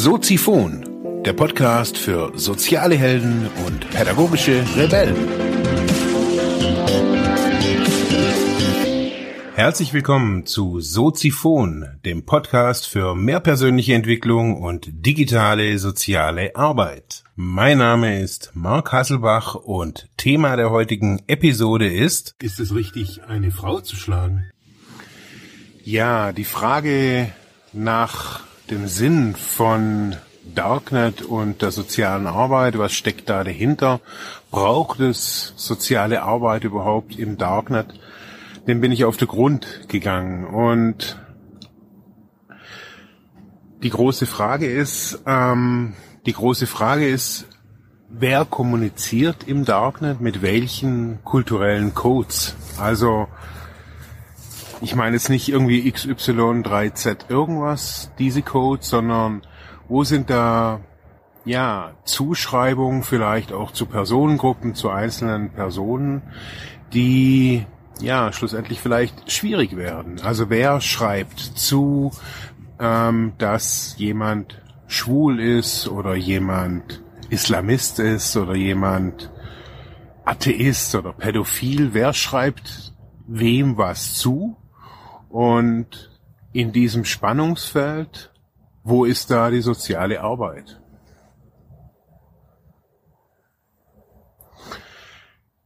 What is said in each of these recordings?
Soziphon, der Podcast für soziale Helden und pädagogische Rebellen. Herzlich willkommen zu Soziphon, dem Podcast für mehr persönliche Entwicklung und digitale soziale Arbeit. Mein Name ist Mark Hasselbach und Thema der heutigen Episode ist Ist es richtig, eine Frau zu schlagen? Ja, die Frage nach dem Sinn von Darknet und der sozialen Arbeit, was steckt da dahinter? Braucht es soziale Arbeit überhaupt im Darknet? Dem bin ich auf den Grund gegangen und die große Frage ist, ähm, die große Frage ist, wer kommuniziert im Darknet mit welchen kulturellen Codes? Also ich meine jetzt nicht irgendwie XY3Z irgendwas, diese Codes, sondern wo sind da ja Zuschreibungen vielleicht auch zu Personengruppen, zu einzelnen Personen, die ja schlussendlich vielleicht schwierig werden. Also wer schreibt zu, ähm, dass jemand schwul ist oder jemand Islamist ist oder jemand Atheist oder Pädophil, wer schreibt wem was zu und in diesem Spannungsfeld, wo ist da die soziale Arbeit?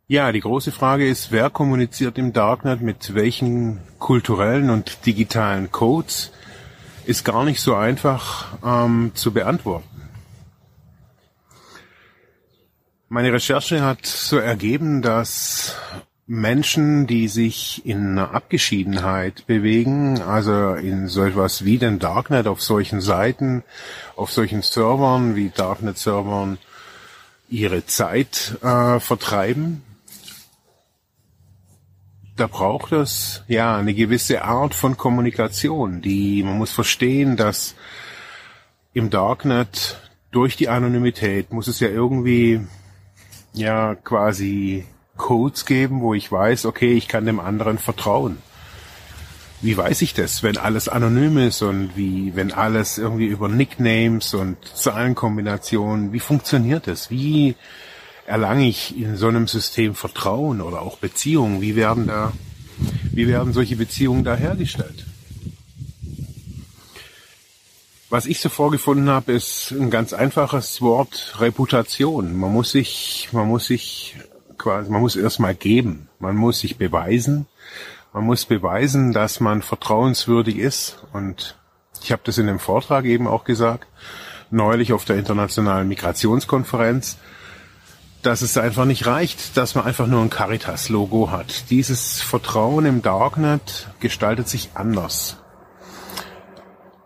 Ja, die große Frage ist, wer kommuniziert im Darknet mit welchen kulturellen und digitalen Codes, ist gar nicht so einfach ähm, zu beantworten. Meine Recherche hat so ergeben, dass Menschen, die sich in Abgeschiedenheit bewegen, also in so etwas wie den Darknet auf solchen Seiten, auf solchen Servern wie Darknet-Servern, ihre Zeit äh, vertreiben. Da braucht es ja eine gewisse Art von Kommunikation, die man muss verstehen, dass im Darknet durch die Anonymität muss es ja irgendwie ja quasi Codes geben, wo ich weiß, okay, ich kann dem anderen vertrauen. Wie weiß ich das, wenn alles anonym ist und wie, wenn alles irgendwie über Nicknames und Zahlenkombinationen, wie funktioniert das? Wie erlange ich in so einem System Vertrauen oder auch Beziehungen? Wie werden da, wie werden solche Beziehungen da hergestellt? Was ich so vorgefunden habe, ist ein ganz einfaches Wort Reputation. Man muss sich, man muss sich quasi, man muss erstmal geben, man muss sich beweisen, man muss beweisen, dass man vertrauenswürdig ist und ich habe das in dem Vortrag eben auch gesagt, neulich auf der internationalen Migrationskonferenz, dass es einfach nicht reicht, dass man einfach nur ein Caritas-Logo hat. Dieses Vertrauen im Darknet gestaltet sich anders.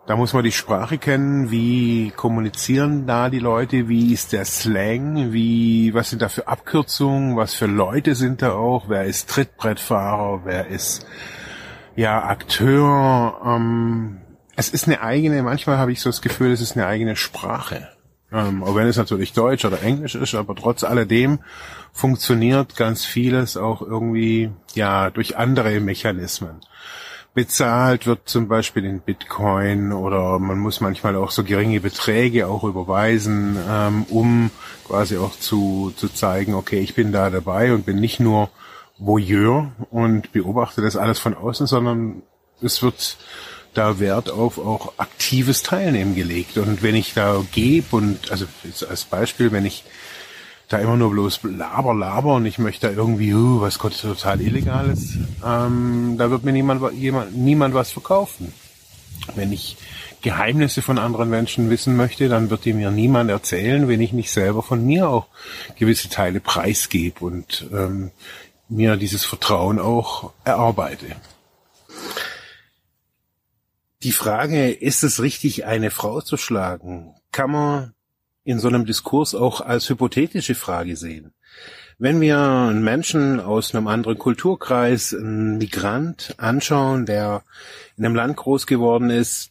Da muss man die Sprache kennen, wie kommunizieren da die Leute, wie ist der Slang, wie, was sind da für Abkürzungen, was für Leute sind da auch, wer ist Trittbrettfahrer, wer ist, ja, Akteur, ähm, es ist eine eigene, manchmal habe ich so das Gefühl, es ist eine eigene Sprache. Ähm, auch wenn es natürlich Deutsch oder Englisch ist, aber trotz alledem funktioniert ganz vieles auch irgendwie, ja, durch andere Mechanismen bezahlt wird, zum Beispiel in Bitcoin oder man muss manchmal auch so geringe Beträge auch überweisen, ähm, um quasi auch zu, zu zeigen, okay, ich bin da dabei und bin nicht nur Voyeur und beobachte das alles von außen, sondern es wird da Wert auf auch aktives Teilnehmen gelegt. Und wenn ich da gebe und, also als Beispiel, wenn ich da immer nur bloß laber, laber und ich möchte da irgendwie, uh, was Gott total illegal ist, ähm, da wird mir niemand, jemand, niemand was verkaufen. Wenn ich Geheimnisse von anderen Menschen wissen möchte, dann wird die mir niemand erzählen, wenn ich nicht selber von mir auch gewisse Teile preisgebe und ähm, mir dieses Vertrauen auch erarbeite. Die Frage, ist es richtig, eine Frau zu schlagen, kann man in so einem Diskurs auch als hypothetische Frage sehen. Wenn wir einen Menschen aus einem anderen Kulturkreis, einen Migrant anschauen, der in einem Land groß geworden ist,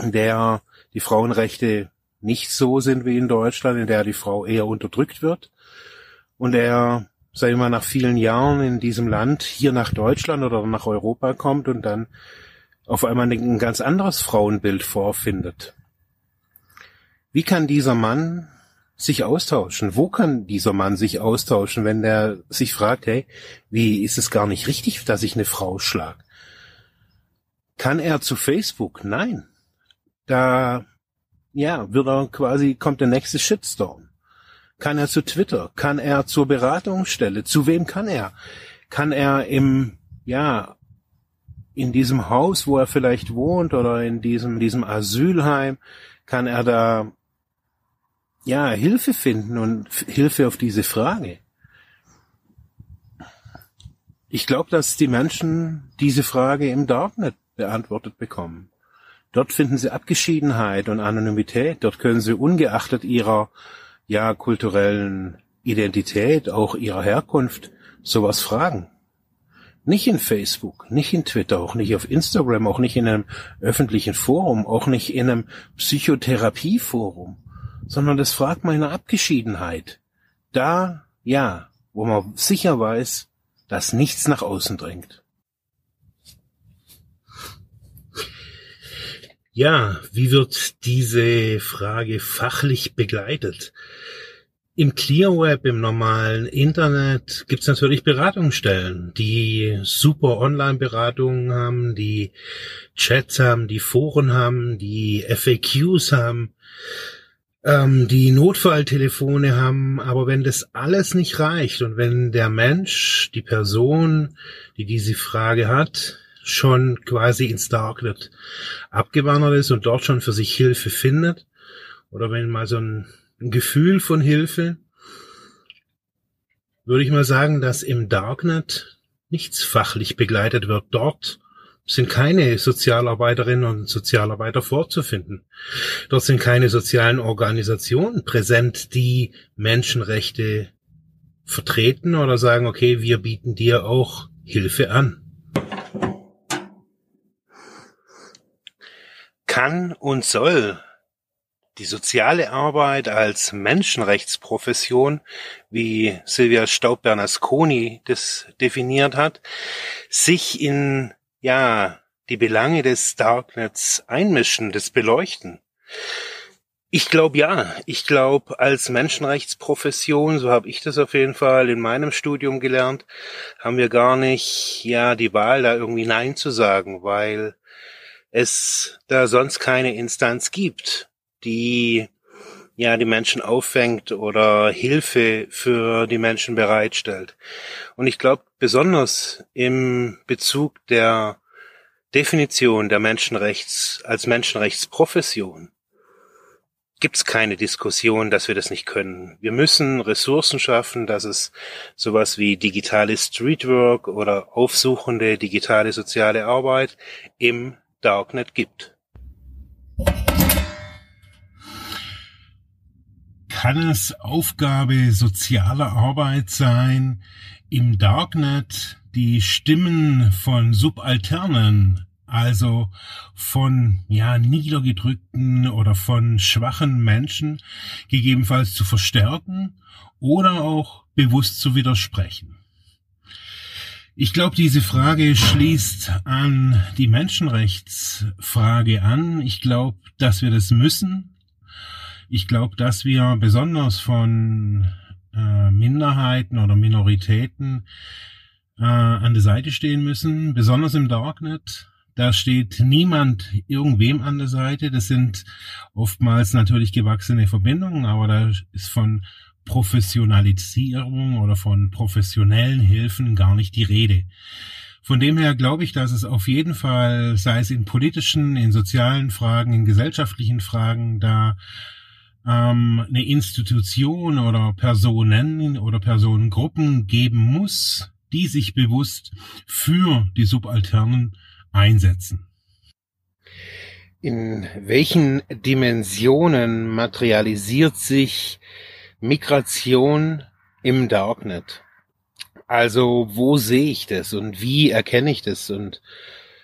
in der die Frauenrechte nicht so sind wie in Deutschland, in der die Frau eher unterdrückt wird und er, sagen wir mal, nach vielen Jahren in diesem Land hier nach Deutschland oder nach Europa kommt und dann auf einmal ein ganz anderes Frauenbild vorfindet Wie kann dieser Mann sich austauschen? Wo kann dieser Mann sich austauschen, wenn der sich fragt, hey, wie ist es gar nicht richtig, dass ich eine Frau schlag? Kann er zu Facebook? Nein. Da, ja, wird er quasi, kommt der nächste Shitstorm. Kann er zu Twitter? Kann er zur Beratungsstelle? Zu wem kann er? Kann er im, ja, in diesem Haus, wo er vielleicht wohnt oder in diesem, diesem Asylheim, kann er da ja, Hilfe finden und Hilfe auf diese Frage. Ich glaube, dass die Menschen diese Frage im Darknet beantwortet bekommen. Dort finden sie Abgeschiedenheit und Anonymität. Dort können sie ungeachtet ihrer ja kulturellen Identität, auch ihrer Herkunft, sowas fragen. Nicht in Facebook, nicht in Twitter, auch nicht auf Instagram, auch nicht in einem öffentlichen Forum, auch nicht in einem Psychotherapieforum, sondern das fragt in der Abgeschiedenheit. Da, ja, wo man sicher weiß, dass nichts nach außen dringt. Ja, wie wird diese Frage fachlich begleitet? Im ClearWeb, im normalen Internet gibt's natürlich Beratungsstellen, die super Online-Beratungen haben, die Chats haben, die Foren haben, die FAQs haben, ähm, die Notfalltelefone haben. Aber wenn das alles nicht reicht und wenn der Mensch, die Person, die diese Frage hat, schon quasi ins Darknet abgewandert ist und dort schon für sich Hilfe findet. Oder wenn mal so ein, ein Gefühl von Hilfe, würde ich mal sagen, dass im Darknet nichts fachlich begleitet wird. Dort sind keine Sozialarbeiterinnen und Sozialarbeiter vorzufinden. Dort sind keine sozialen Organisationen präsent, die Menschenrechte vertreten oder sagen, okay, wir bieten dir auch Hilfe an. kann und soll die soziale Arbeit als Menschenrechtsprofession, wie Silvia Staub-Bernasconi das definiert hat, sich in, ja, die Belange des Darknets einmischen, das beleuchten. Ich glaube ja. Ich glaube, als Menschenrechtsprofession, so habe ich das auf jeden Fall in meinem Studium gelernt, haben wir gar nicht ja die Wahl, da irgendwie Nein zu sagen, weil es da sonst keine Instanz gibt, die ja die Menschen auffängt oder Hilfe für die Menschen bereitstellt. Und ich glaube, besonders im Bezug der Definition der Menschenrechts als Menschenrechtsprofession gibt es keine Diskussion, dass wir das nicht können. Wir müssen Ressourcen schaffen, dass es sowas wie digitale Streetwork oder aufsuchende digitale soziale Arbeit im Darknet gibt. Kann es Aufgabe sozialer Arbeit sein, im Darknet die Stimmen von Subalternen, also von ja niedergedrückten oder von schwachen Menschen gegebenenfalls zu verstärken oder auch bewusst zu widersprechen? Ich glaube, diese Frage schließt an die Menschenrechtsfrage an. Ich glaube, dass wir das müssen. Ich glaube, dass wir besonders von äh, Minderheiten oder Minoritäten äh, an der Seite stehen müssen, besonders im Darknet. Da steht niemand irgendwem an der Seite. Das sind oftmals natürlich gewachsene Verbindungen, aber da ist von Professionalisierung oder von professionellen Hilfen gar nicht die Rede. Von dem her glaube ich, dass es auf jeden Fall, sei es in politischen, in sozialen Fragen, in gesellschaftlichen Fragen, da ähm, eine Institution oder Personen oder Personengruppen geben muss, die sich bewusst für die Subalternen einsetzen. In welchen Dimensionen materialisiert sich Migration im Darknet. Also wo sehe ich das und wie erkenne ich das und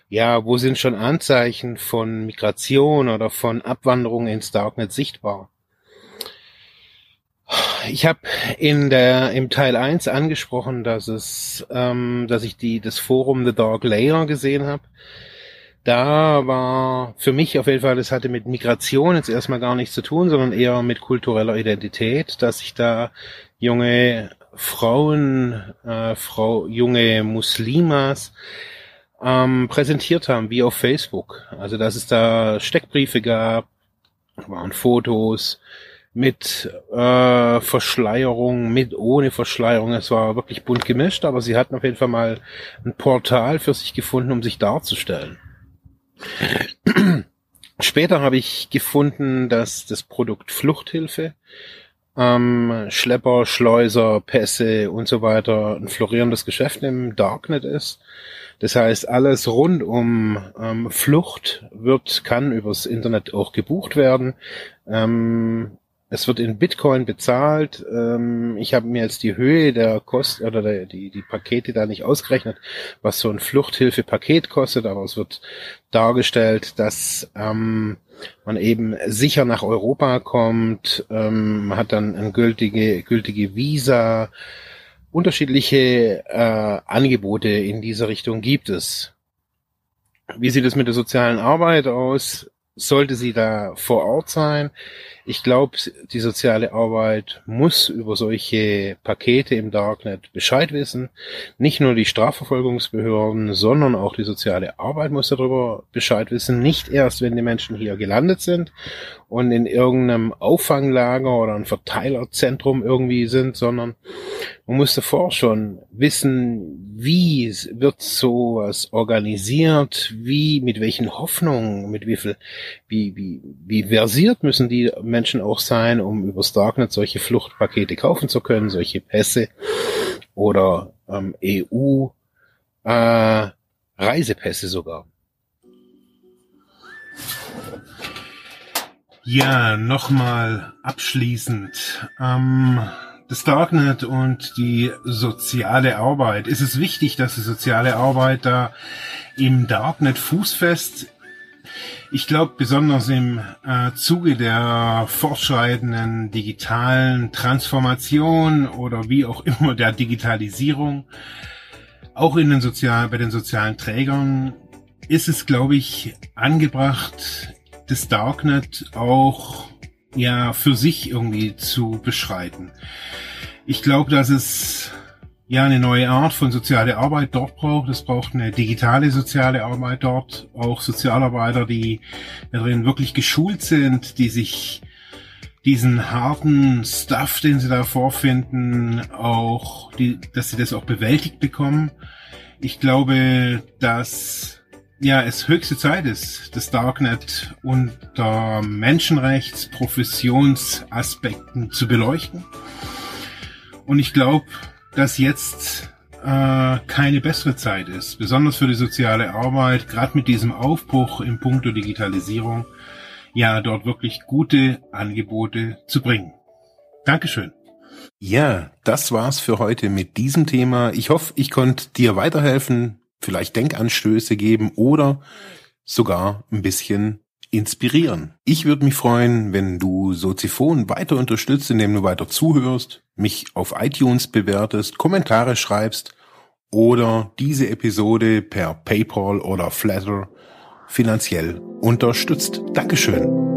ja, wo sind schon Anzeichen von Migration oder von Abwanderung ins Darknet sichtbar? Ich habe in der im Teil 1 angesprochen, dass es, ähm, dass ich die das Forum The Dark Layer gesehen habe. da war für mich auf jeden Fall, das hatte mit Migration jetzt erstmal gar nichts zu tun, sondern eher mit kultureller Identität, dass sich da junge Frauen, äh, Frau, junge Muslimas ähm, präsentiert haben, wie auf Facebook. Also dass es da Steckbriefe gab, waren Fotos mit äh, Verschleierung, mit ohne Verschleierung. Es war wirklich bunt gemischt, aber sie hatten auf jeden Fall mal ein Portal für sich gefunden, um sich darzustellen. Später habe ich gefunden, dass das Produkt Fluchthilfe, ähm, Schlepper, Schleuser, Pässe und so weiter ein florierendes Geschäft im Darknet ist. Das heißt, alles rund um ähm, Flucht wird, kann übers Internet auch gebucht werden. Ähm, es wird in Bitcoin bezahlt. Ähm, ich habe mir jetzt die Höhe der Kosten oder der, die, die Pakete da nicht ausgerechnet, was so ein Fluchthilfe-Paket kostet, aber es wird dargestellt, dass ähm, man eben sicher nach Europa kommt, ähm, hat dann ein gültige, gültige Visa, unterschiedliche äh, Angebote in dieser Richtung gibt es. Wie sieht es mit der sozialen Arbeit aus? Sollte sie da vor Ort sein? Ich glaube, die soziale Arbeit muss über solche Pakete im Darknet Bescheid wissen. Nicht nur die Strafverfolgungsbehörden, sondern auch die soziale Arbeit muss darüber Bescheid wissen. Nicht erst, wenn die Menschen hier gelandet sind und in irgendeinem Auffanglager oder ein Verteilerzentrum irgendwie sind, sondern man muss davor schon wissen, wie wird sowas organisiert, wie, mit welchen Hoffnungen, mit wie viel, wie, wie, wie versiert müssen die Menschen auch sein, um übers Darknet solche Fluchtpakete kaufen zu können, solche Pässe oder ähm, EU äh, Reisepässe sogar. Ja, nochmal abschließend. Ähm, das Darknet und die soziale Arbeit. Ist es wichtig, dass die soziale Arbeit da im Darknet fußfest ich glaube, besonders im äh, Zuge der fortschreitenden digitalen Transformation oder wie auch immer der Digitalisierung, auch in den sozialen, bei den sozialen Trägern, ist es, glaube ich, angebracht, das Darknet auch ja für sich irgendwie zu beschreiten. Ich glaube, dass es ja eine neue Art von soziale Arbeit dort braucht. Es braucht eine digitale soziale Arbeit dort, auch Sozialarbeiter, die darin wirklich geschult sind, die sich diesen harten Stuff, den sie da vorfinden, auch, die, dass sie das auch bewältigt bekommen. Ich glaube, dass ja es höchste Zeit ist, das Darknet unter Menschenrechts, Professionsaspekten zu beleuchten. Und ich glaube, dass jetzt äh, keine bessere Zeit ist, besonders für die soziale Arbeit, gerade mit diesem Aufbruch im Punkto Digitalisierung, ja, dort wirklich gute Angebote zu bringen. Dankeschön. Ja, das war's für heute mit diesem Thema. Ich hoffe, ich konnte dir weiterhelfen, vielleicht Denkanstöße geben oder sogar ein bisschen inspirieren. Ich würde mich freuen, wenn du Soziphon weiter unterstützt, indem du weiter zuhörst, mich auf iTunes bewertest, Kommentare schreibst oder diese Episode per PayPal oder Flatter finanziell unterstützt. Dankeschön.